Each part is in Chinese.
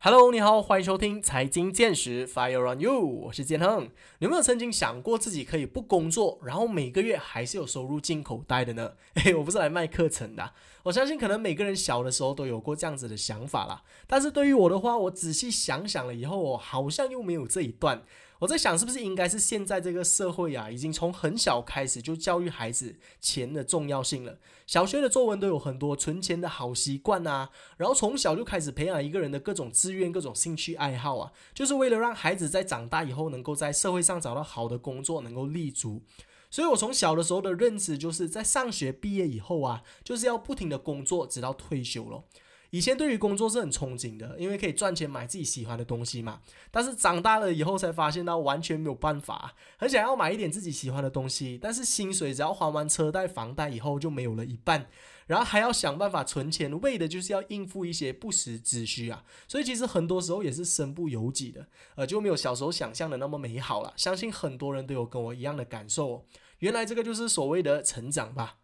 Hello，你好，欢迎收听财经见识，Fire on you，我是建亨。有没有曾经想过自己可以不工作，然后每个月还是有收入进口袋的呢？嘿，我不是来卖课程的，我相信可能每个人小的时候都有过这样子的想法啦。但是对于我的话，我仔细想想了以后，我好像又没有这一段。我在想，是不是应该是现在这个社会啊，已经从很小开始就教育孩子钱的重要性了。小学的作文都有很多存钱的好习惯啊，然后从小就开始培养一个人的各种志愿、各种兴趣爱好啊，就是为了让孩子在长大以后能够在社会上找到好的工作，能够立足。所以我从小的时候的认知，就是在上学毕业以后啊，就是要不停的工作，直到退休了。以前对于工作是很憧憬的，因为可以赚钱买自己喜欢的东西嘛。但是长大了以后才发现到完全没有办法，很想要买一点自己喜欢的东西，但是薪水只要还完车贷、房贷以后就没有了一半，然后还要想办法存钱，为的就是要应付一些不时之需啊。所以其实很多时候也是身不由己的，呃，就没有小时候想象的那么美好了。相信很多人都有跟我一样的感受，原来这个就是所谓的成长吧。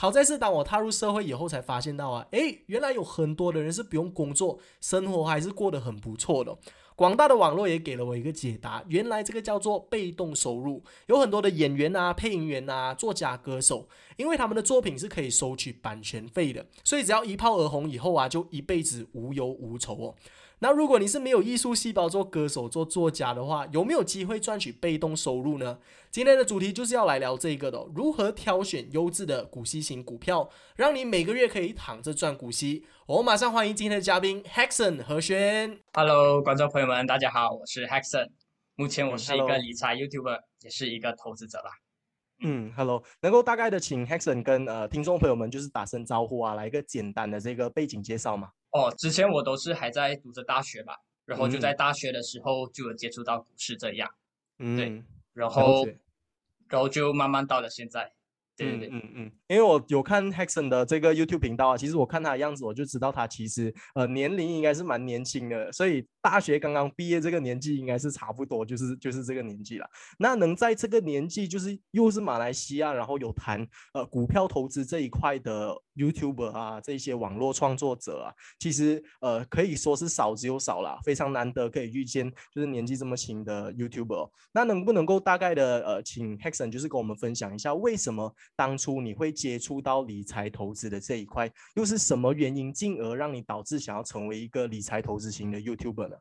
好在是当我踏入社会以后，才发现到啊，诶，原来有很多的人是不用工作，生活还是过得很不错的。广大的网络也给了我一个解答，原来这个叫做被动收入。有很多的演员啊、配音员啊、作家、歌手，因为他们的作品是可以收取版权费的，所以只要一炮而红以后啊，就一辈子无忧无愁哦。那如果你是没有艺术细胞做歌手做作家的话，有没有机会赚取被动收入呢？今天的主题就是要来聊这个的，如何挑选优质的股息型股票，让你每个月可以躺着赚股息。我马上欢迎今天的嘉宾 Hexon 何轩。Hello，观众朋友们，大家好，我是 Hexon。目前我是一个理财 YouTuber，也是一个投资者啦。嗯，Hello，能够大概的请 Hexon 跟呃听众朋友们就是打声招呼啊，来一个简单的这个背景介绍吗？哦，之前我都是还在读着大学吧，然后就在大学的时候就有接触到股市这样，嗯对，然后，然后就慢慢到了现在。对对对嗯嗯，因为我有看 Hexon 的这个 YouTube 频道啊，其实我看他的样子，我就知道他其实呃年龄应该是蛮年轻的，所以大学刚刚毕业这个年纪应该是差不多，就是就是这个年纪了。那能在这个年纪，就是又是马来西亚，然后有谈呃股票投资这一块的 YouTuber 啊，这些网络创作者啊，其实呃可以说是少之又少了，非常难得可以遇见就是年纪这么轻的 YouTuber。那能不能够大概的呃请 Hexon 就是跟我们分享一下为什么？当初你会接触到理财投资的这一块，又是什么原因进而让你导致想要成为一个理财投资型的 YouTuber 呢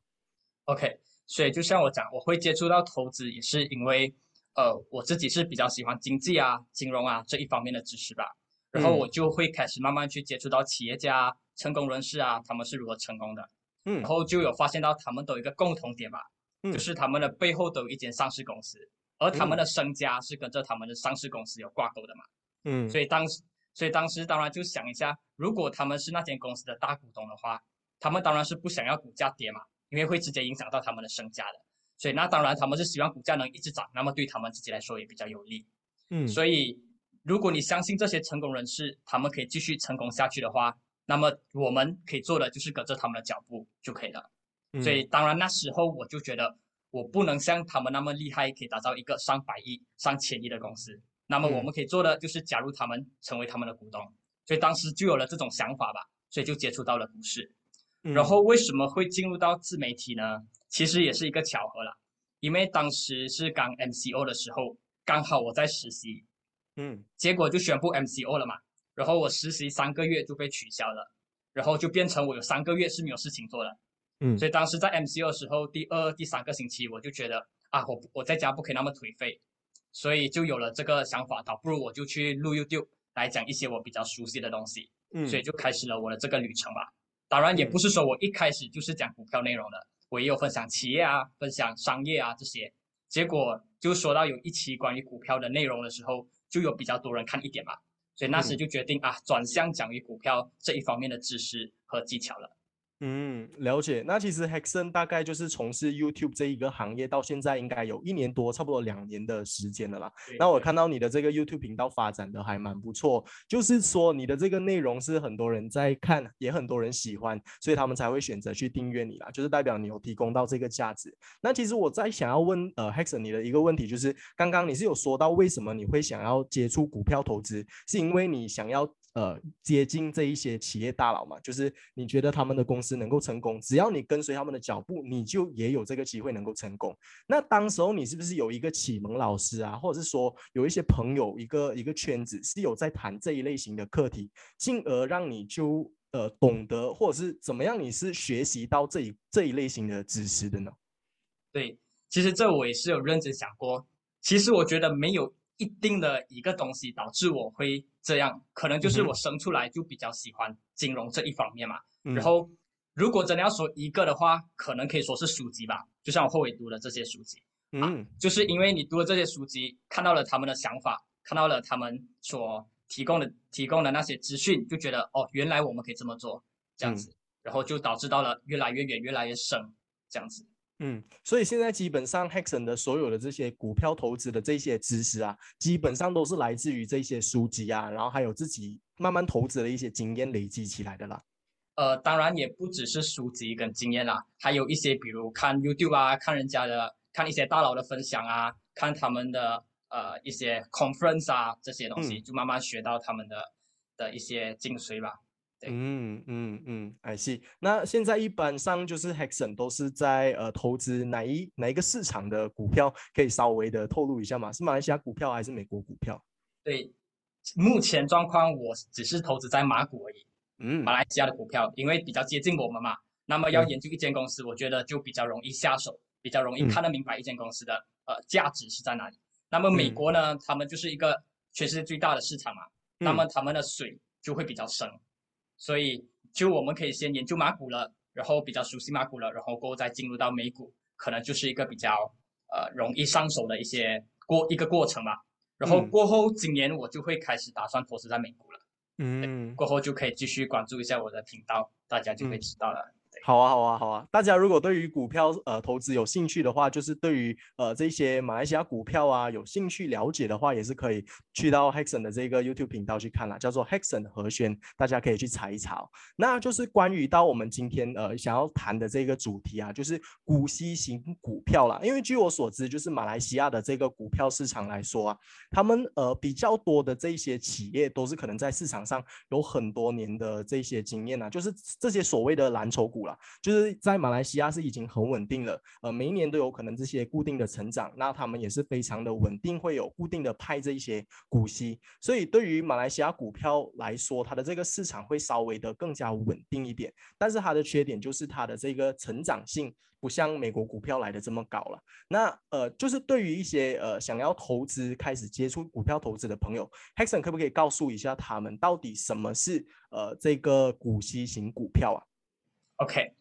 ？OK，所以就像我讲，我会接触到投资，也是因为呃我自己是比较喜欢经济啊、金融啊这一方面的知识吧。然后我就会开始慢慢去接触到企业家、成功人士啊，他们是如何成功的。嗯，然后就有发现到他们都有一个共同点吧，就是他们的背后都有一间上市公司。而他们的身家是跟着他们的上市公司有挂钩的嘛？嗯，所以当时，所以当时当然就想一下，如果他们是那间公司的大股东的话，他们当然是不想要股价跌嘛，因为会直接影响到他们的身价的。所以那当然他们是希望股价能一直涨，那么对他们自己来说也比较有利。嗯，所以如果你相信这些成功人士，他们可以继续成功下去的话，那么我们可以做的就是跟着他们的脚步就可以了。所以当然那时候我就觉得。我不能像他们那么厉害，可以打造一个上百亿、上千亿的公司。那么我们可以做的就是加入他们，成为他们的股东。所以当时就有了这种想法吧，所以就接触到了股市。然后为什么会进入到自媒体呢？其实也是一个巧合啦，因为当时是刚 MCO 的时候，刚好我在实习，嗯，结果就宣布 MCO 了嘛。然后我实习三个月就被取消了，然后就变成我有三个月是没有事情做的。嗯，所以当时在 MCO 的时候，第二、第三个星期，我就觉得啊，我我在家不可以那么颓废，所以就有了这个想法，倒不如我就去录 YouTube 来讲一些我比较熟悉的东西。嗯，所以就开始了我的这个旅程吧。当然，也不是说我一开始就是讲股票内容的，我也有分享企业啊、分享商业啊这些。结果就说到有一期关于股票的内容的时候，就有比较多人看一点嘛，所以那时就决定啊，转向讲于股票这一方面的知识和技巧了。嗯，了解。那其实 Hexon 大概就是从事 YouTube 这一个行业到现在应该有一年多，差不多两年的时间了啦。那我看到你的这个 YouTube 频道发展的还蛮不错，就是说你的这个内容是很多人在看，也很多人喜欢，所以他们才会选择去订阅你啦，就是代表你有提供到这个价值。那其实我在想要问呃 Hexon 你的一个问题，就是刚刚你是有说到为什么你会想要接触股票投资，是因为你想要。呃接近这一些企业大佬嘛，就是你觉得他们的公司能够成功，只要你跟随他们的脚步，你就也有这个机会能够成功。那当时候你是不是有一个启蒙老师啊，或者是说有一些朋友一个一个圈子是有在谈这一类型的课题，进而让你就呃懂得或者是怎么样，你是学习到这一这一类型的知识的呢？对，其实这我也是有认真想过。其实我觉得没有一定的一个东西导致我会这样，可能就是我生出来就比较喜欢金融这一方面嘛。然后如果真的要说一个的话，可能可以说是书籍吧。就像我后尾读的这些书籍，嗯，就是因为你读了这些书籍，看到了他们的想法，看到了他们所提供的提供的那些资讯，就觉得哦，原来我们可以这么做，这样子，然后就导致到了越来越远，越来越深，这样子。嗯，所以现在基本上 Hexon 的所有的这些股票投资的这些知识啊，基本上都是来自于这些书籍啊，然后还有自己慢慢投资的一些经验累积起来的啦。呃，当然也不只是书籍跟经验啦，还有一些比如看 YouTube 啊，看人家的，看一些大佬的分享啊，看他们的呃一些 conference 啊这些东西，就慢慢学到他们的的一些精髓吧。嗯嗯嗯，I see。那现在一般上就是 Hexon 都是在呃投资哪一哪一个市场的股票，可以稍微的透露一下吗？是马来西亚股票还是美国股票？对，目前状况我只是投资在马股而已。嗯，马来西亚的股票，因为比较接近我们嘛，那么要研究一间公司，我觉得就比较容易下手，比较容易看得明白一间公司的呃价值是在哪里。那么美国呢，他们就是一个全世界最大的市场嘛，那么他们的水就会比较深。所以，就我们可以先研究马股了，然后比较熟悉马股了，然后过后再进入到美股，可能就是一个比较呃容易上手的一些过一个过程吧。然后过后，今年我就会开始打算投资在美股了。嗯，过后就可以继续关注一下我的频道，大家就会知道了。好啊，好啊，好啊！大家如果对于股票呃投资有兴趣的话，就是对于呃这些马来西亚股票啊有兴趣了解的话，也是可以去到 Hexon 的这个 YouTube 频道去看啦，叫做 Hexon 和弦，大家可以去查一查。那就是关于到我们今天呃想要谈的这个主题啊，就是股息型股票啦。因为据我所知，就是马来西亚的这个股票市场来说啊，他们呃比较多的这些企业都是可能在市场上有很多年的这些经验啊，就是这些所谓的蓝筹股啦。就是在马来西亚是已经很稳定了，呃，每一年都有可能这些固定的成长，那他们也是非常的稳定，会有固定的派这一些股息，所以对于马来西亚股票来说，它的这个市场会稍微的更加稳定一点，但是它的缺点就是它的这个成长性不像美国股票来的这么高了。那呃，就是对于一些呃想要投资、开始接触股票投资的朋友，Hexon 可不可以告诉一下他们到底什么是呃这个股息型股票啊？OK，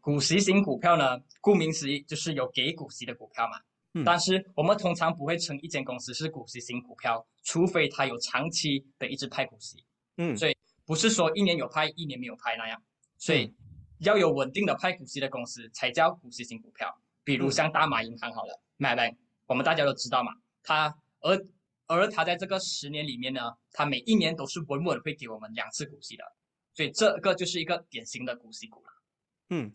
股息型股票呢，顾名思义就是有给股息的股票嘛。嗯。但是我们通常不会称一间公司是股息型股票，除非它有长期的一直派股息。嗯。所以不是说一年有派，一年没有派那样。所以要有稳定的派股息的公司才叫股息型股票。比如像大马银行好了，m Bank，我们大家都知道嘛。它而而它在这个十年里面呢，它每一年都是稳稳会给我们两次股息的。所以这个就是一个典型的股息股了。嗯，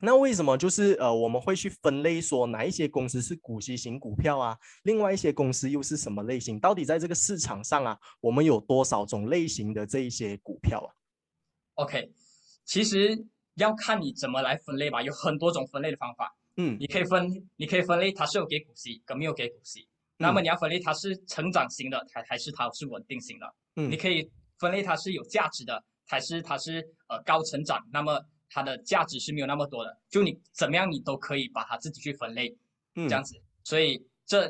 那为什么就是呃我们会去分类说哪一些公司是股息型股票啊？另外一些公司又是什么类型？到底在这个市场上啊，我们有多少种类型的这一些股票啊？OK，其实要看你怎么来分类吧，有很多种分类的方法。嗯，你可以分，你可以分类它是有给股息跟没有给股息。那么你要分类它是成长型的还还是它是稳定型的？嗯，你可以分类它是有价值的还是它是呃高成长？那么它的价值是没有那么多的，就你怎么样，你都可以把它自己去分类，这样子，所以这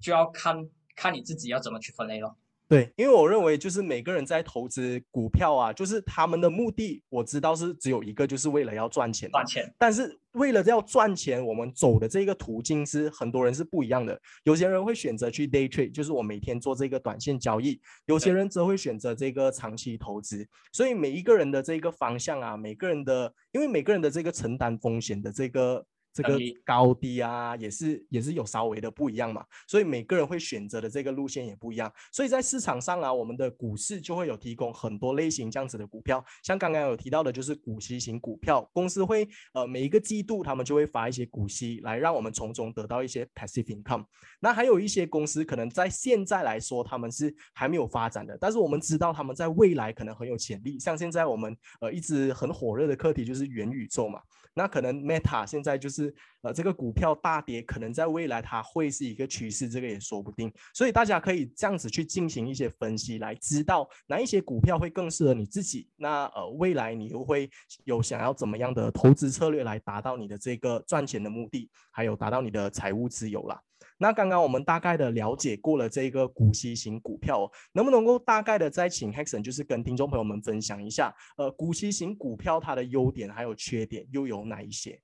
就要看看你自己要怎么去分类了。对，因为我认为就是每个人在投资股票啊，就是他们的目的，我知道是只有一个，就是为了要赚钱。赚钱。但是为了要赚钱，我们走的这个途径是很多人是不一样的。有些人会选择去 day trade，就是我每天做这个短线交易；有些人则会选择这个长期投资。所以每一个人的这个方向啊，每个人的，因为每个人的这个承担风险的这个这个高低啊，也是也是有稍微的不一样嘛，所以每个人会选择的这个路线也不一样，所以在市场上啊，我们的股市就会有提供很多类型这样子的股票，像刚刚有提到的，就是股息型股票，公司会呃每一个季度他们就会发一些股息来让我们从中得到一些 passive income。那还有一些公司可能在现在来说他们是还没有发展的，但是我们知道他们在未来可能很有潜力，像现在我们呃一直很火热的课题就是元宇宙嘛。那可能 Meta 现在就是是呃这个股票大跌，可能在未来它会是一个趋势，这个也说不定。所以大家可以这样子去进行一些分析，来知道哪一些股票会更适合你自己。那呃未来你又会有想要怎么样的投资策略来达到你的这个赚钱的目的，还有达到你的财务自由啦。那刚刚我们大概的了解过了这个股息型股票，哦能不能够大概的再请 Hexon 就是跟听众朋友们分享一下，呃，股息型股票它的优点还有缺点又有哪一些？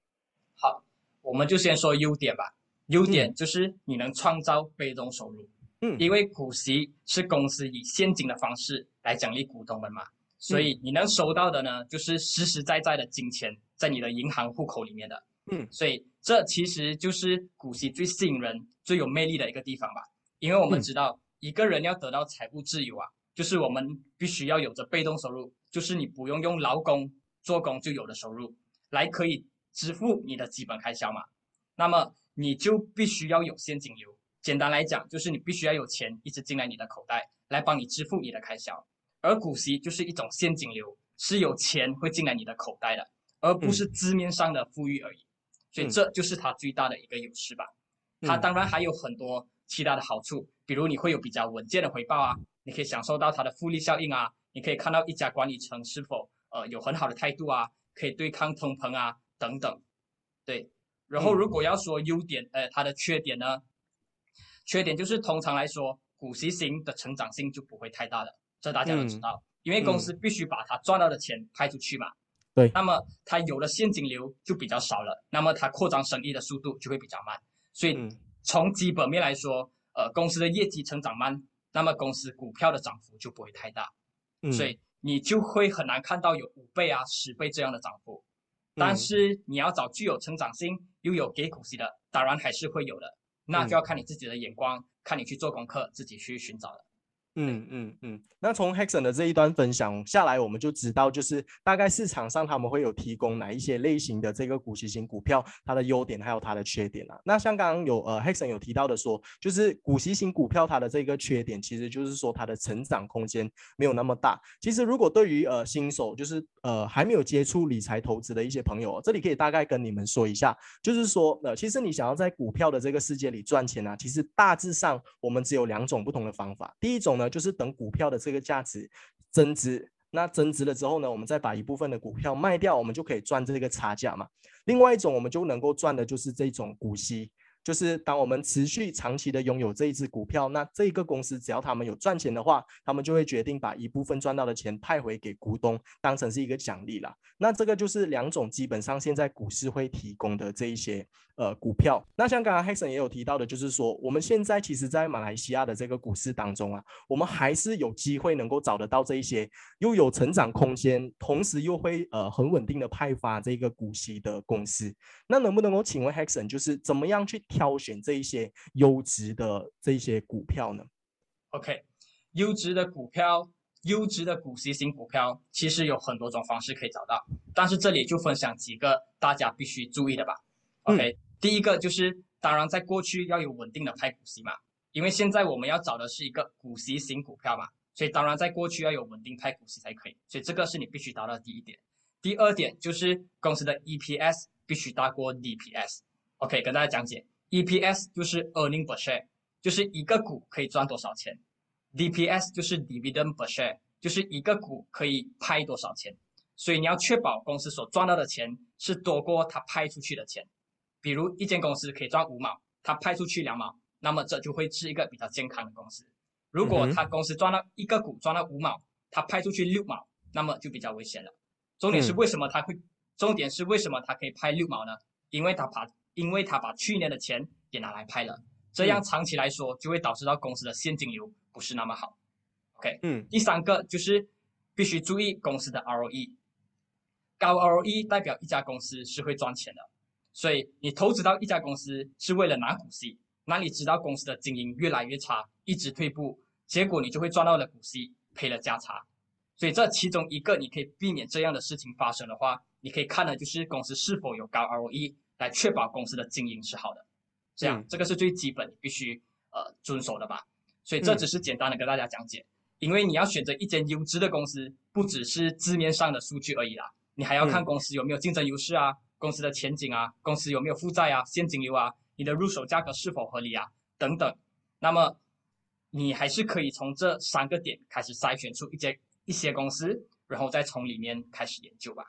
好，我们就先说优点吧。优点就是你能创造被动收入，嗯，因为股息是公司以现金的方式来奖励股东们嘛，所以你能收到的呢，就是实实在在的金钱在你的银行户口里面的，嗯，所以这其实就是股息最吸引人。最有魅力的一个地方吧，因为我们知道一个人要得到财务自由啊，就是我们必须要有着被动收入，就是你不用用劳工做工就有的收入，来可以支付你的基本开销嘛。那么你就必须要有现金流，简单来讲就是你必须要有钱一直进来你的口袋，来帮你支付你的开销。而股息就是一种现金流，是有钱会进来你的口袋的，而不是字面上的富裕而已。所以这就是它最大的一个优势吧。它当然还有很多其他的好处，比如你会有比较稳健的回报啊，你可以享受到它的复利效应啊，你可以看到一家管理层是否呃有很好的态度啊，可以对抗通膨啊等等，对。然后如果要说优点，呃，它的缺点呢？缺点就是通常来说，股息型的成长性就不会太大的，这大家都知道，因为公司必须把它赚到的钱派出去嘛。对。那么它有了现金流就比较少了，那么它扩张生意的速度就会比较慢。所以从基本面来说，呃，公司的业绩成长慢，那么公司股票的涨幅就不会太大，所以你就会很难看到有五倍啊、十倍这样的涨幅。但是你要找具有成长性又有给股息的，当然还是会有的，那就要看你自己的眼光，看你去做功课，自己去寻找了。嗯嗯嗯，那从 Hexon 的这一段分享下来，我们就知道，就是大概市场上他们会有提供哪一些类型的这个股息型股票，它的优点还有它的缺点啊。那像刚刚有呃 Hexon 有提到的说，就是股息型股票它的这个缺点，其实就是说它的成长空间没有那么大。其实如果对于呃新手，就是呃还没有接触理财投资的一些朋友，这里可以大概跟你们说一下，就是说呃其实你想要在股票的这个世界里赚钱啊，其实大致上我们只有两种不同的方法。第一种呢。就是等股票的这个价值增值，那增值了之后呢，我们再把一部分的股票卖掉，我们就可以赚这个差价嘛。另外一种，我们就能够赚的就是这种股息。就是当我们持续长期的拥有这一只股票，那这一个公司只要他们有赚钱的话，他们就会决定把一部分赚到的钱派回给股东，当成是一个奖励啦。那这个就是两种基本上现在股市会提供的这一些呃股票。那像刚刚 Hexon 也有提到的，就是说我们现在其实，在马来西亚的这个股市当中啊，我们还是有机会能够找得到这一些又有成长空间，同时又会呃很稳定的派发这个股息的公司。那能不能够请问 Hexon，就是怎么样去？挑选这一些优质的这一些股票呢？OK，优质的股票，优质的股息型股票，其实有很多种方式可以找到，但是这里就分享几个大家必须注意的吧。OK，第一个就是，当然在过去要有稳定的派股息嘛，因为现在我们要找的是一个股息型股票嘛，所以当然在过去要有稳定派股息才可以，所以这个是你必须达到第一点。第二点就是公司的 EPS 必须大过 DPS。OK，跟大家讲解。EPS 就是 earning per share，就是一个股可以赚多少钱；DPS 就是 dividend per share，就是一个股可以派多少钱。所以你要确保公司所赚到的钱是多过它派出去的钱。比如一间公司可以赚五毛，它派出去两毛，那么这就会是一个比较健康的公司。如果它公司赚到一个股赚到五毛，它派出去六毛，那么就比较危险了。重点是为什么它会？重点是为什么它可以派六毛呢？因为它把因为他把去年的钱也拿来拍了，这样长期来说就会导致到公司的现金流不是那么好。OK，嗯，第三个就是必须注意公司的 ROE，高 ROE 代表一家公司是会赚钱的，所以你投资到一家公司是为了拿股息，那你知道公司的经营越来越差，一直退步，结果你就会赚到了股息，赔了价差。所以这其中一个你可以避免这样的事情发生的话，你可以看的就是公司是否有高 ROE 来确保公司的经营是好的。这样，这个是最基本必须呃遵守的吧。所以这只是简单的跟大家讲解，因为你要选择一间优质的公司，不只是字面上的数据而已啦，你还要看公司有没有竞争优势啊。公司的前景啊，公司有没有负债啊，现金流啊，你的入手价格是否合理啊，等等。那么你还是可以从这三个点开始筛选出一间一些公司，然后再从里面开始研究吧。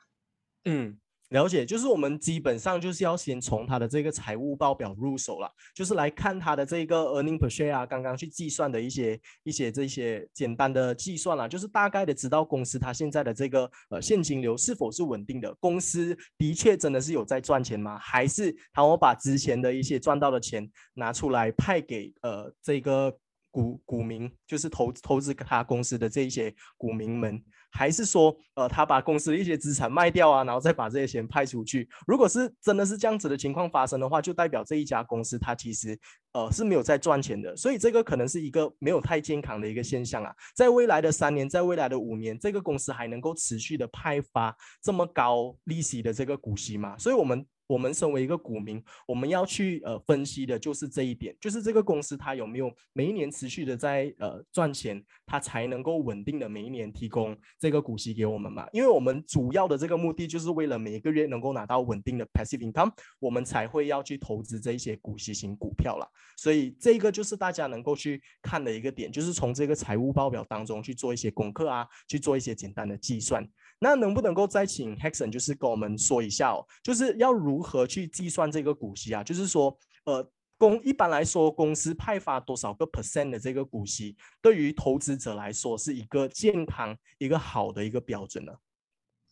嗯。了解，就是我们基本上就是要先从它的这个财务报表入手了，就是来看它的这个 earning per share 啊，刚刚去计算的一些一些这些简单的计算啦，就是大概的知道公司它现在的这个呃现金流是否是稳定的，公司的确真的是有在赚钱吗？还是他我把之前的一些赚到的钱拿出来派给呃这个股股民，就是投投资他公司的这一些股民们。还是说，呃，他把公司的一些资产卖掉啊，然后再把这些钱派出去。如果是真的是这样子的情况发生的话，就代表这一家公司它其实，呃，是没有在赚钱的。所以这个可能是一个没有太健康的一个现象啊。在未来的三年，在未来的五年，这个公司还能够持续的派发这么高利息的这个股息吗？所以，我们。我们身为一个股民，我们要去呃分析的就是这一点，就是这个公司它有没有每一年持续的在呃赚钱，它才能够稳定的每一年提供这个股息给我们嘛？因为我们主要的这个目的就是为了每个月能够拿到稳定的 passive income，我们才会要去投资这一些股息型股票了。所以这个就是大家能够去看的一个点，就是从这个财务报表当中去做一些功课啊，去做一些简单的计算。那能不能够再请 Hexon 就是跟我们说一下哦，就是要如何去计算这个股息啊？就是说，呃，公一般来说，公司派发多少个 percent 的这个股息，对于投资者来说是一个健康、一个好的一个标准呢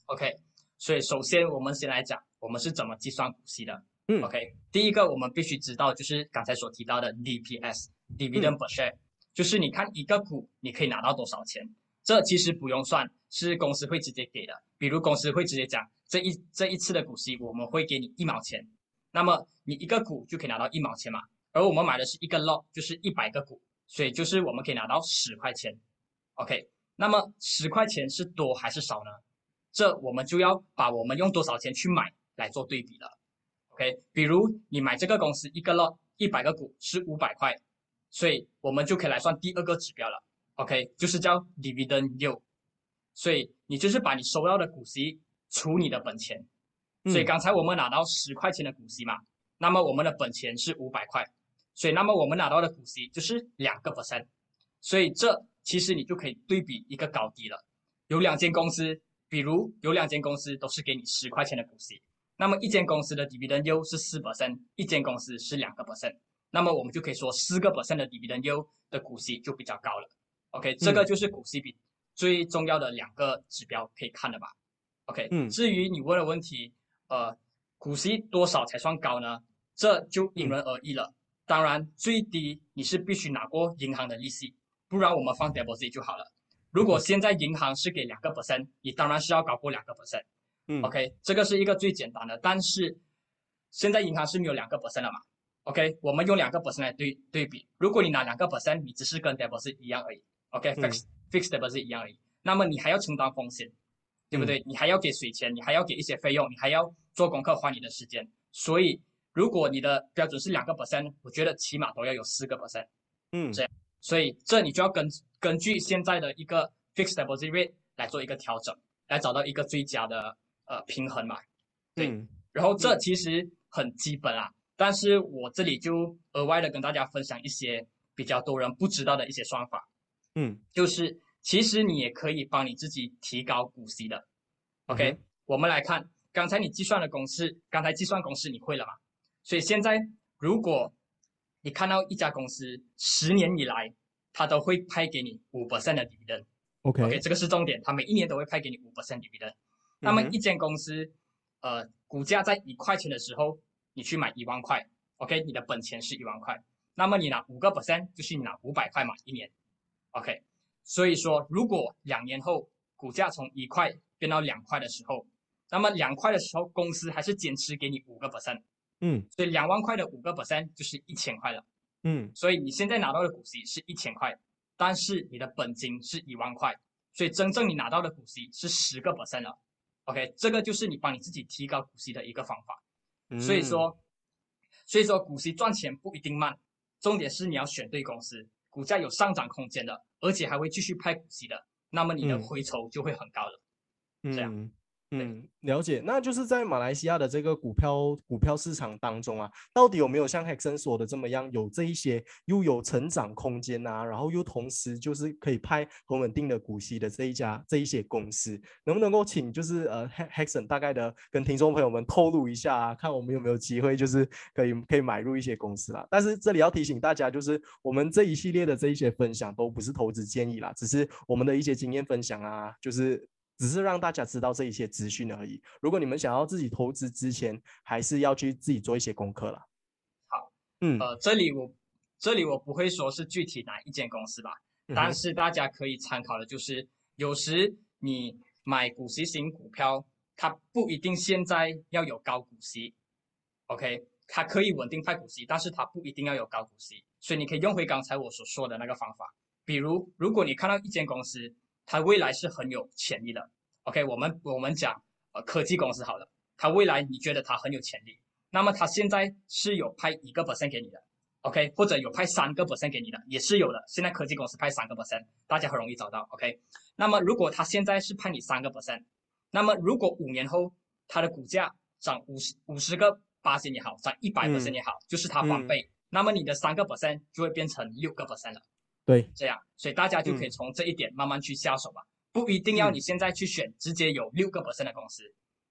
？OK，所以首先我们先来讲，我们是怎么计算股息的？嗯，OK，第一个我们必须知道就是刚才所提到的 DPS（Dividend per share），就是你看一个股你可以拿到多少钱。这其实不用算，是公司会直接给的。比如公司会直接讲，这一这一次的股息我们会给你一毛钱，那么你一个股就可以拿到一毛钱嘛。而我们买的是一个 lot，就是一百个股，所以就是我们可以拿到十块钱。OK，那么十块钱是多还是少呢？这我们就要把我们用多少钱去买来做对比了。OK，比如你买这个公司一个 lot 一百个股是五百块，所以我们就可以来算第二个指标了。OK，就是叫 dividend yield，所以你就是把你收到的股息除你的本钱，所以刚才我们拿到十块钱的股息嘛，那么我们的本钱是五百块，所以那么我们拿到的股息就是两个 percent，所以这其实你就可以对比一个高低了。有两间公司，比如有两间公司都是给你十块钱的股息，那么一间公司的 dividend yield 是四 percent，一间公司是两个 percent，那么我们就可以说四个 percent 的 dividend yield 的股息就比较高了。OK，这个就是股息比最重要的两个指标可以看的吧？OK，嗯，至于你问的问题，呃，股息多少才算高呢？这就因人而异了。当然，最低你是必须拿过银行的利息，不然我们放 deposit 就好了。如果现在银行是给两个 percent，你当然是要高过两个 percent。嗯，OK，这个是一个最简单的。但是现在银行是没有两个 percent 了嘛？OK，我们用两个 percent 来对对比。如果你拿两个 percent，你只是跟 deposit 一样而已。OK，fixed fixed 的是一样而已。那么你还要承担风险，对不对？你还要给水钱，你还要给一些费用，你还要做功课花你的时间。所以如果你的标准是两个 percent，我觉得起码都要有四个 percent。嗯，这样。所以这你就要根根据现在的一个 fixed deposit rate 来做一个调整，来找到一个最佳的呃平衡嘛。对。然后这其实很基本啊，但是我这里就额外的跟大家分享一些比较多人不知道的一些算法。嗯，就是其实你也可以帮你自己提高股息的。OK，我们来看刚才你计算的公式，刚才计算公式你会了吗？所以现在如果你看到一家公司十年以来，它都会派给你五 percent 的 dividend，OK，这个是重点，它每一年都会派给你五 percent dividend。那么一间公司，呃，股价在一块钱的时候，你去买一万块，OK，你的本钱是一万块，那么你拿五个 percent，就是你拿五百块嘛，一年。OK，所以说，如果两年后股价从一块变到两块的时候，那么两块的时候，公司还是坚持给你五个 percent，嗯所以两万块的五个 percent 就是一千块了。嗯所以你现在拿到的股息是一千块，但是你的本金是一万块，所以真正你拿到的股息是十个 percent 了。OK，这个就是你帮你自己提高股息的一个方法。嗯，所以说，所以说股息赚钱不一定慢，重点是你要选对公司，股价有上涨空间的，而且还会继续派股息的，那么你的嗯。回酬就会很高了。这样嗯，了解。那就是在马来西亚的这个股票股票市场当中啊，到底有没有像 Hexon 说的这么样，有这一些又有成长空间啊，然后又同时就是可以派很稳定的股息的这一家这一些公司，能不能够请就是呃 Hexen 大概的跟听众朋友们透露一下啊，看我们有没有机会就是可以可以买入一些公司啦。但是这里要提醒大家，就是我们这一系列的这一些分享都不是投资建议啦，只是我们的一些经验分享啊，就是。只是让大家知道这一些资讯而已。如果你们想要自己投资之前，还是要去自己做一些功课啦。好，嗯，呃，这里我这里我不会说是具体哪一间公司吧，但是大家可以参考的就是，有时你买股息型股票，它不一定现在要有高股息，OK，它可以稳定派股息，但是它不一定要有高股息，所以你可以用回刚才我所说的那个方法，比如如果你看到一间公司，它未来是很有潜力的，OK，我们我们讲呃科技公司好了，它未来你觉得它很有潜力，那么它现在是有派一个 percent 给你的。OK，或者有派三个 percent 给你的，也是有的。现在科技公司派三个 percent，大家很容易找到。OK，那么如果他现在是派你三个 percent，那么如果五年后它的股价涨五十五十个八千也好，涨一百 percent 也好，就是它翻倍，那么你的三个 percent 就会变成六个 percent 了。对，这样，所以大家就可以嗯从这一点慢慢去下手吧，不一定要嗯你现在去选直接有六个 percent 的公司，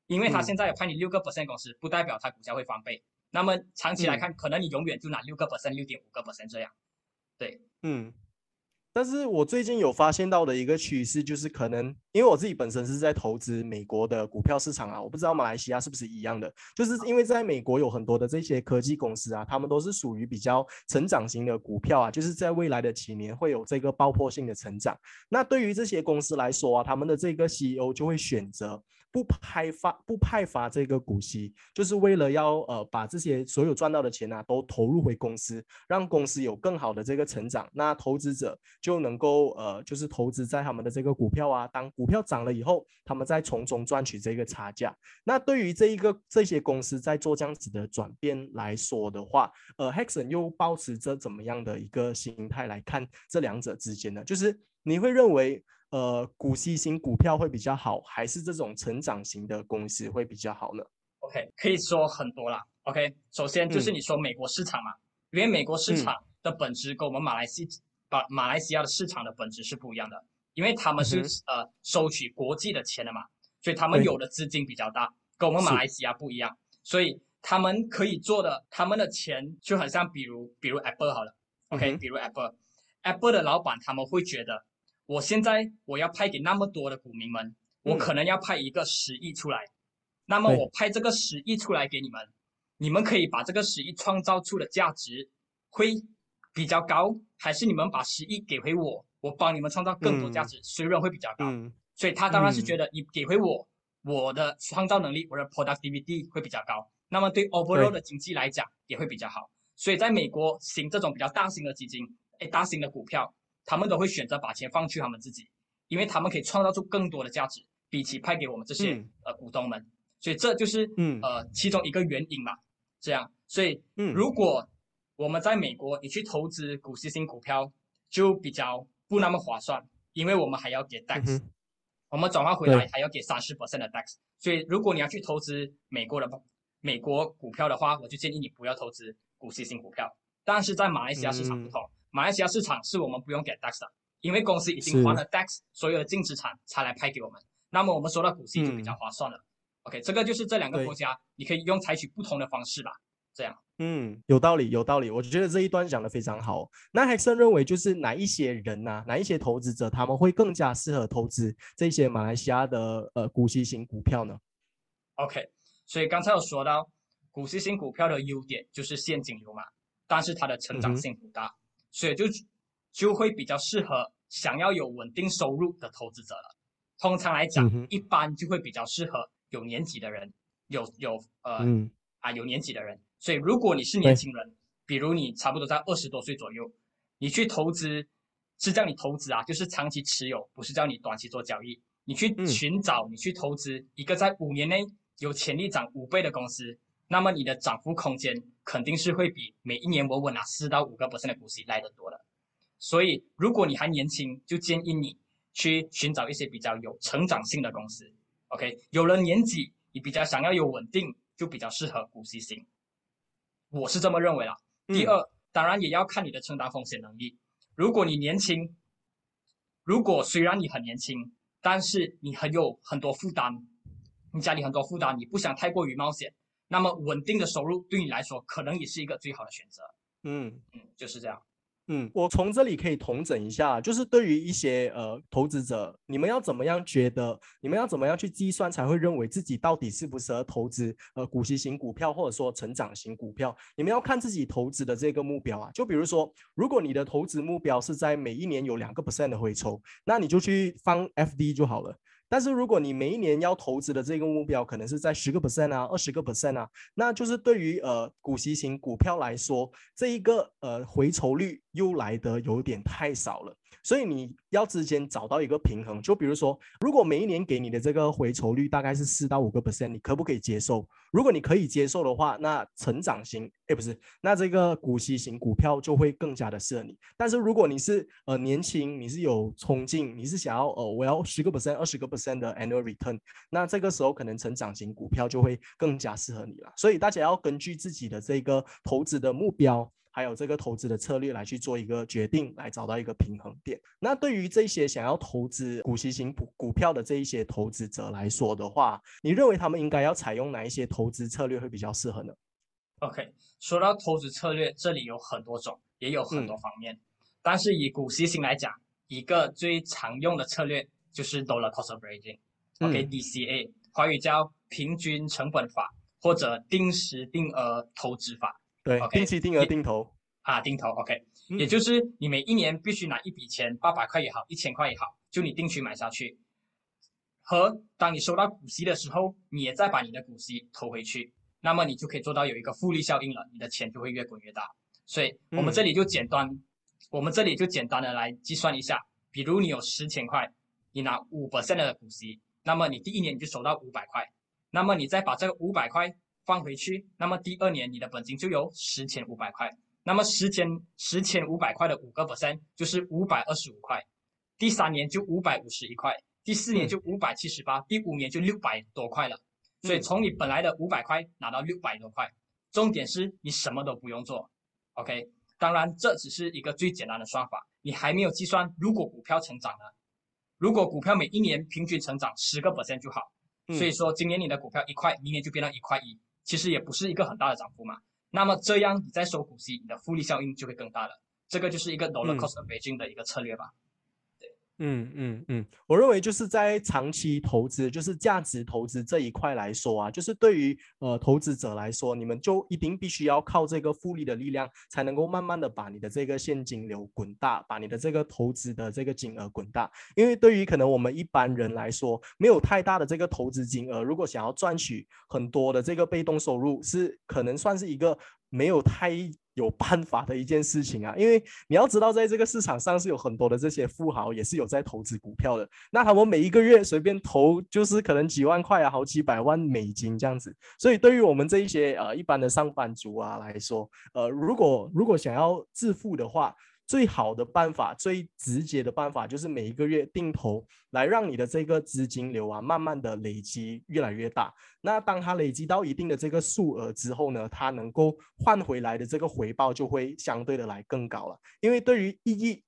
因为它嗯现在有派你六个 percent 公司，不代表他股价会翻倍。那么长期来嗯看，可能你永远就拿六个 percent、六点五个 percent 这样。对，嗯。但是我最近有发现到的一个趋势，就是可能因为我自己本身是在投资美国的股票市场啊，我不知道马来西亚是不是一样的，就是因为在美国有很多的这些科技公司啊，他们都是属于比较成长型的股票啊，就是在未来的几年会有这个爆破性的成长。那对于这些公司来说啊，他们的这个 CEO 就会选择不派发不派发这个股息，就是为了要呃把这些所有赚到的钱啊都投入回公司，让公司有更好的这个成长。那投资者就能够呃就是投资在他们的这个股票啊，当股票涨了以后，他们再从中赚取这个差价。那对于这一个这些公司在做这样子的转变来说的话，呃，Hexon 又保持着怎么样的一个心态来看这两者之间呢？就是你会认为，呃，股息型股票会比较好，还是这种成长型的公司会比较好呢？OK，可以说很多啦。OK，首先就是嗯你说美国市场嘛，因为美国市嗯场的本质跟我们马来西把马来西亚的市场的本质是不一样的，因为他们是、嗯呃收取国际的钱的嘛，所以他们有的资金比较大，跟我们马来西亚不一样，所以他们可以做的，他们的钱就很像比如比如 Apple 好了，OK，、嗯比如 Apple，Apple 的老板他们会觉得，我现在我要派给那么多的股民们，我嗯可能要派一个十亿出来。那么我派这个十亿出来给你们，你们可以把这个十亿创造出的价值会比较高，还是你们把十亿给回我，我帮你们创造更多价值，谁认会比较高？嗯所以他当然是嗯觉得你给回我，我的创造能力，我的 productivity 会比较高，那么对 overall 的经济来讲也会比较好。所以在美国行这种比较大型的基金，哎，大型的股票，他们都会选择把钱放去他们自己，因为他们可以创造出更多的价值，比起派给我们这些、嗯呃股东们。所以这就是嗯呃其中一个原因嘛。这样，所以嗯如果我们在美国你去投资股息型股票，就比较不那么划算，因为我们还要给 tax，、嗯我们转换回来还要给三十 percent 的 tax。所以如果你要去投资美国的美国股票的话，我就建议你不要投资股息型股票。但是在马来西亚市场不嗯同，马来西亚市场是我们不用给 tax 的，因为公司已经还了 DAX 所有的净资产才来派给我们。那么我们收到股息就比较嗯划算了。OK，这个就是这两个国家，你可以用采取不同的方式吧。这样，嗯，有道理，有道理。我觉得这一段讲的非常好。那 Hexon 认为，就是哪一些人呐、哪一些投资者，他们会更加适合投资这些马来西亚的呃股息型股票呢？OK，所以刚才有说到，股息型股票的优点就是现金流嘛，但是它的成长性不大，所以就就会比较适合想要有稳定收入的投资者了。通常来讲，嗯一般就会比较适合有年纪的人，有有呃、嗯啊有年纪的人，所以如果你是年轻人，比如你差不多在二十多岁左右，你去投资是叫你投资啊，就是长期持有，不是叫你短期做交易。你去寻找，你去投资一个在五年内有潜力涨五倍的公司，那么你的涨幅空间肯定是会比每一年稳稳拿四到五个 percent 的股息来得多的。所以，如果你还年轻，就建议你去寻找一些比较有成长性的公司。OK，有了年纪，你比较想要有稳定，就比较适合股息型。我是这么认为啦。第二，当然也要看你的承担风险能力。如果你年轻，如果虽然你很年轻，但是你很有很多负担，你家里很多负担，你不想太过于冒险，那么稳定的收入对你来说可能也是一个最好的选择。嗯嗯，就是这样。嗯，我从这里可以统整一下，就是对于一些呃投资者，你们要怎么样觉得，你们要怎么样去计算才会认为自己到底适不适合投资呃股息型股票或者说成长型股票？你们要看自己投资的这个目标啊。就比如说，如果你的投资目标是在每一年有两个 percent 的回抽，那你就去放 FD 就好了。但是如果你每一年要投资的这个目标可能是在十个 percent 啊，二十个 percent 啊，那就是对于呃股息型股票来说，这一个呃回酬率又来得有点太少了。所以你要之间找到一个平衡，就比如说，如果每一年给你的这个回酬率大概是四到五个 percent，你可不可以接受？如果你可以接受的话，那成长型，哎，不是，那这个股息型股票就会更加的适合你。但是如果你是呃年轻，你是有冲劲，你是想要呃我要十个 percent、二十个 percent 的 annual return，那这个时候可能成长型股票就会更加适合你了。所以大家要根据自己的这个投资的目标。还有这个投资的策略来去做一个决定，来找到一个平衡点。那对于这些想要投资股息型股股票的这一些投资者来说的话，你认为他们应该要采用哪一些投资策略会比较适合呢？OK，说到投资策略，这里有很多种，也有很多方面。但是以股息型来讲，一个最常用的策略就是 Dollar Cost Averaging，OK，DCA，华语叫平均成本法或者定时定额投资法。对，定期定额定投啊，定投，OK，也就是你每一年必须拿一笔钱，八百块也好，一千块也好，就你定期买下去，和当你收到股息的时候，你也再把你的股息投回去，那么你就可以做到有一个复利效应了，你的钱就会越滚越大。所以我们这里就简单，我们这里就简单的来计算一下，比如你有十千块，你拿五 percent 的股息，那么你第一年你就收到五百块，那么你再把这个五百块。放回去，那么第二年你的本金就有十千五百块，那么十千十千五百块的五个 percent 就是五百二十五块，第三年就五百五十一块，第四年就五百七十八，第五年就六百多块了。所以从你本来的五百块拿到六百多块，重点是你什么都不用做，OK？当然这只是一个最简单的算法，你还没有计算如果股票成长了，如果股票每一年平均成长十个 percent 就好。所以说今年你的股票一块，明年就变到一块一。其实也不是一个很大的涨幅嘛，那么这样你再收股息，你的复利效应就会更大了。这个就是一个 dollar cost averaging 的一个策略吧。嗯嗯嗯嗯，我认为就是在长期投资，就是价值投资这一块来说啊，就是对于呃投资者来说，你们就一定必须要靠这个复利的力量，才能够慢慢的把你的这个现金流滚大，把你的这个投资的这个金额滚大。因为对于可能我们一般人来说，没有太大的这个投资金额，如果想要赚取很多的这个被动收入，是可能算是一个没有太。有办法的一件事情啊，因为你要知道，在这个市场上是有很多的这些富豪，也是有在投资股票的。那他们每一个月随便投，就是可能几万块啊，好几百万美金这样子。所以对于我们这一些呃一般的上班族啊来说，呃，如果如果想要致富的话，最好的办法，最直接的办法就是每一个月定投，来让你的这个资金流啊，慢慢的累积越来越大。那当它累积到一定的这个数额之后呢，它能够换回来的这个回报就会相对的来更高了。因为对于一亿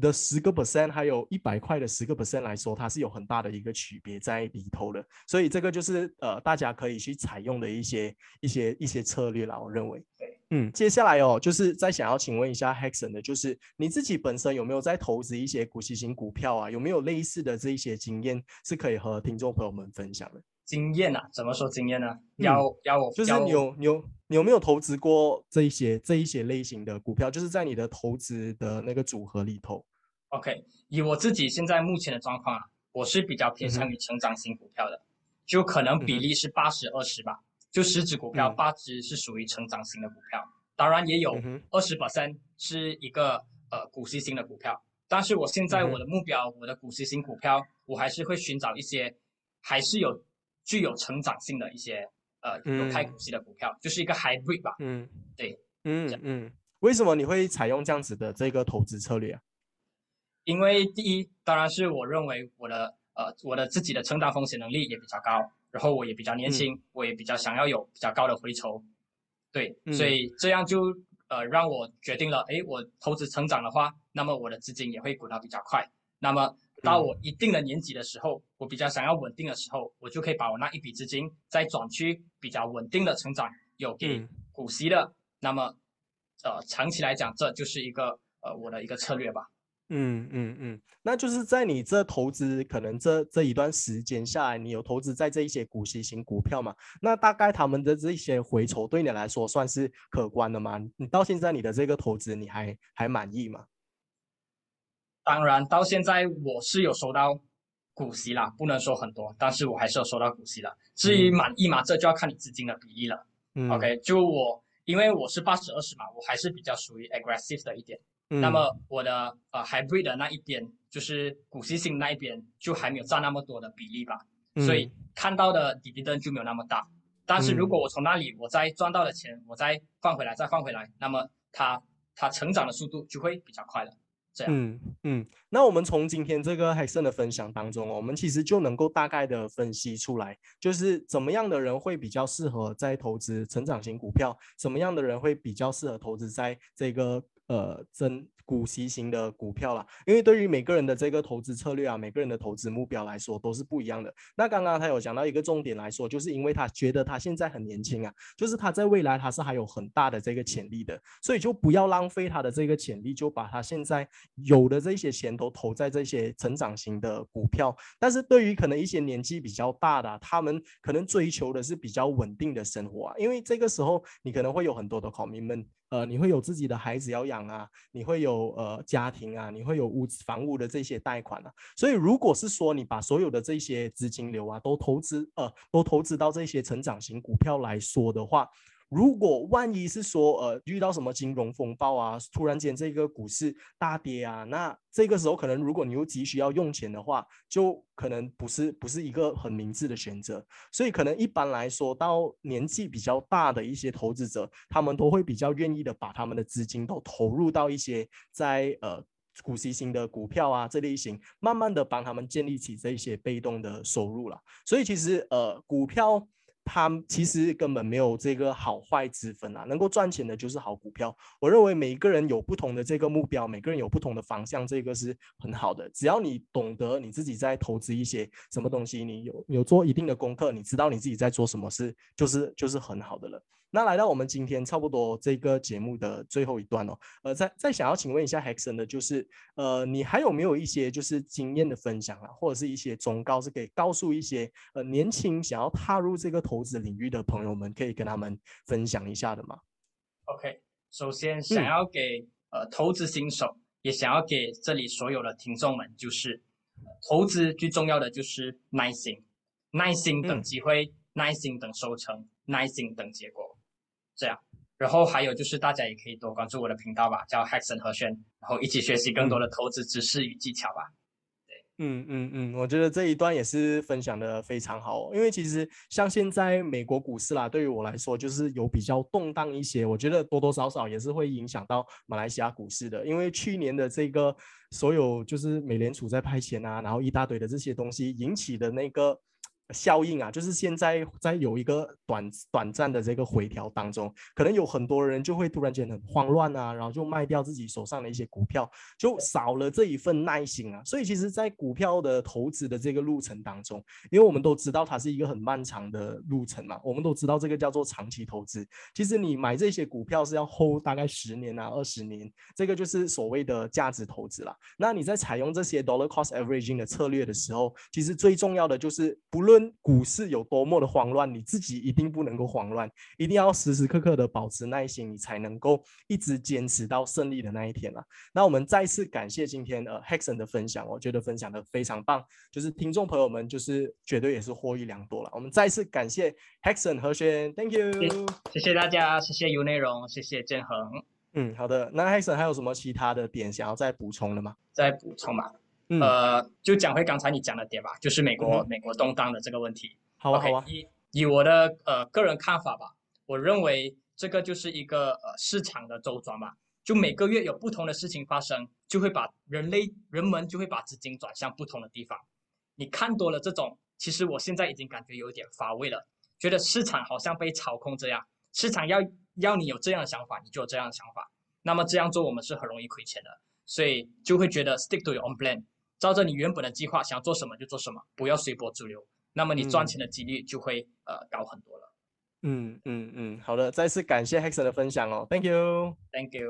的十个 percent，还有一百块的十个 percent 来说，它是有很大的一个区别在里头的。所以这个就是呃，大家可以去采用的一些一些一些策略了。我认为。嗯，接下来哦，就是再想要请问一下 Hexon 的，就是你自己本身有没有在投资一些股息型股票啊？有没有类似的这一些经验是可以和听众朋友们分享的？经验啊，怎么说经验呢？要要我就是你有你有你有没有投资过这一些这一些类型的股票？就是在你的投资的那个组合里头。OK，以我自己现在目前的状况啊，我是比较偏向于成长型股票的，就可能比例是八十二十吧。就十只股票，八只是属于成长型的股票，当然也有二十 percent 是一个呃股息型的股票。但是我现在我的目标，我的股息型股票，我还是会寻找一些还是有具有成长性的一些呃有开股息的股票，就是一个 hybrid 吧。嗯，对，嗯嗯。为什么你会采用这样子的这个投资策略啊？因为第一，当然是我认为我的呃我的自己的承担风险能力也比较高，然后我也比较年轻，我也比较想要有比较高的回酬，对，所以这样就呃让我决定了，哎，我投资成长的话，那么我的资金也会滚到比较快。那么到我一定的年纪的时候，我比较想要稳定的时候，我就可以把我那一笔资金再转去比较稳定的成长，有给股息的，那么。呃，长期来讲，这就是一个呃我的一个策略吧。嗯嗯嗯，那就是在你这投资可能这这一段时间下来，你有投资在这一些股息型股票嘛？那大概他们的这一些回酬对你来说算是可观的吗？你到现在你的这个投资你还还满意吗？当然，到现在我是有收到股息啦，不能说很多，但是我还是有收到股息的。至于满意嘛，这就要看你资金的比例了。OK，就我。因为我是八十二十嘛，我还是比较属于 aggressive 的一点。那么我的呃 hybrid 的那一边，就是股息性那一边，就还没有占那么多的比例吧。所以看到的 dividend 就没有那么大。但是如果我从那里我再赚到的钱，我再放回来，再放回来，那么它它成长的速度就会比较快了。嗯嗯，那我们从今天这个海森的分享当中，我们其实就能够大概的分析出来，就是怎么样的人会比较适合在投资成长型股票，什么样的人会比较适合投资在这个呃增。股息型的股票啦，因为对于每个人的这个投资策略啊，每个人的投资目标来说都是不一样的。那刚刚他有讲到一个重点来说，就是因为他觉得他现在很年轻啊，就是他在未来他是还有很大的这个潜力的，所以就不要浪费他的这个潜力，就把他现在有的这些钱都投在这些成长型的股票。但是对于可能一些年纪比较大的，他们可能追求的是比较稳定的生活啊，因为这个时候你可能会有很多的考民们。呃，你会有自己的孩子要养啊，你会有有呃家庭啊，你会有屋子房屋的这些贷款啊，所以如果是说你把所有的这些资金流啊都投资呃都投资到这些成长型股票来说的话。如果万一是说，呃，遇到什么金融风暴啊，突然间这个股市大跌啊，那这个时候可能如果你又急需要用钱的话，就可能不是不是一个很明智的选择。所以可能一般来说，到年纪比较大的一些投资者，他们都会比较愿意的把他们的资金都投入到一些在呃股息型的股票啊这类型，慢慢的帮他们建立起这些被动的收入了。所以其实呃股票。它其实根本没有这个好坏之分啊，能够赚钱的就是好股票。我认为每一个人有不同的这个目标，每个人有不同的方向，这个是很好的。只要你懂得你自己在投资一些什么东西，你有有做一定的功课，你知道你自己在做什么事，就是就是很好的了。那来到我们今天差不多这个节目的最后一段哦，呃，再再想要请问一下 Hexon 的，就是呃，你还有没有一些就是经验的分享啊，或者是一些忠告，是可以告诉一些呃年轻想要踏入这个投资领域的朋友们，可以跟他们分享一下的吗？OK，首先想要给呃投资新手，也想要给这里所有的听众们，就是投资最重要的就是耐心，耐心等机会，耐心等收成，耐心等结果。这样，然后还有就是大家也可以多关注我的频道吧，叫 Hexon 和轩，然后一起学习更多的投资知识与技巧吧。对，嗯嗯嗯，我觉得这一段也是分享的非常好，因为其实像现在美国股市啦，对于我来说就是有比较动荡一些，我觉得多多少少也是会影响到马来西亚股市的，因为去年的这个所有就是美联储在派钱啊，然后一大堆的这些东西引起的那个。效应啊，就是现在在有一个短短暂的这个回调当中，可能有很多人就会突然间很慌乱啊，然后就卖掉自己手上的一些股票，就少了这一份耐心啊。所以其实，在股票的投资的这个路程当中，因为我们都知道它是一个很漫长的路程嘛，我们都知道这个叫做长期投资。其实你买这些股票是要 hold 大概十年啊、二十年，这个就是所谓的价值投资啦。那你在采用这些 dollar cost averaging 的策略的时候，其实最重要的就是不论论股市有多么的慌乱，你自己一定不能够慌乱，一定要时时刻刻的保持耐心，你才能够一直坚持到胜利的那一天啊。那我们再次感谢今天呃 Hexon 的分享，我觉得分享的非常棒，就是听众朋友们就是绝对也是获益良多了。我们再次感谢 Hexon 何轩，Thank you，谢谢大家，谢谢有内容，谢谢建恒。嗯，好的。那 Hexon 还有什么其他的点想要再补充的吗？再补充嘛。呃，就讲回刚才你讲的点吧，就是美国美国动荡的这个问题。好啊，好啊。以以我的呃个人看法吧，我认为这个就是一个呃市场的周转吧，就每个月有不同的事情发生，就会把人类人们就会把资金转向不同的地方。你看多了这种，其实我现在已经感觉有点乏味了，觉得市场好像被操控这样，市场要要你有这样的想法，你就有这样的想法，那么这样做我们是很容易亏钱的，所以就会觉得 stick to your own plan。照着你原本的计划，想做什么就做什么，不要随波逐流，那么你赚钱的几率就会呃高很多了。嗯嗯嗯，好的，再次感谢 Hexer 的分享哦，Thank you，Thank you。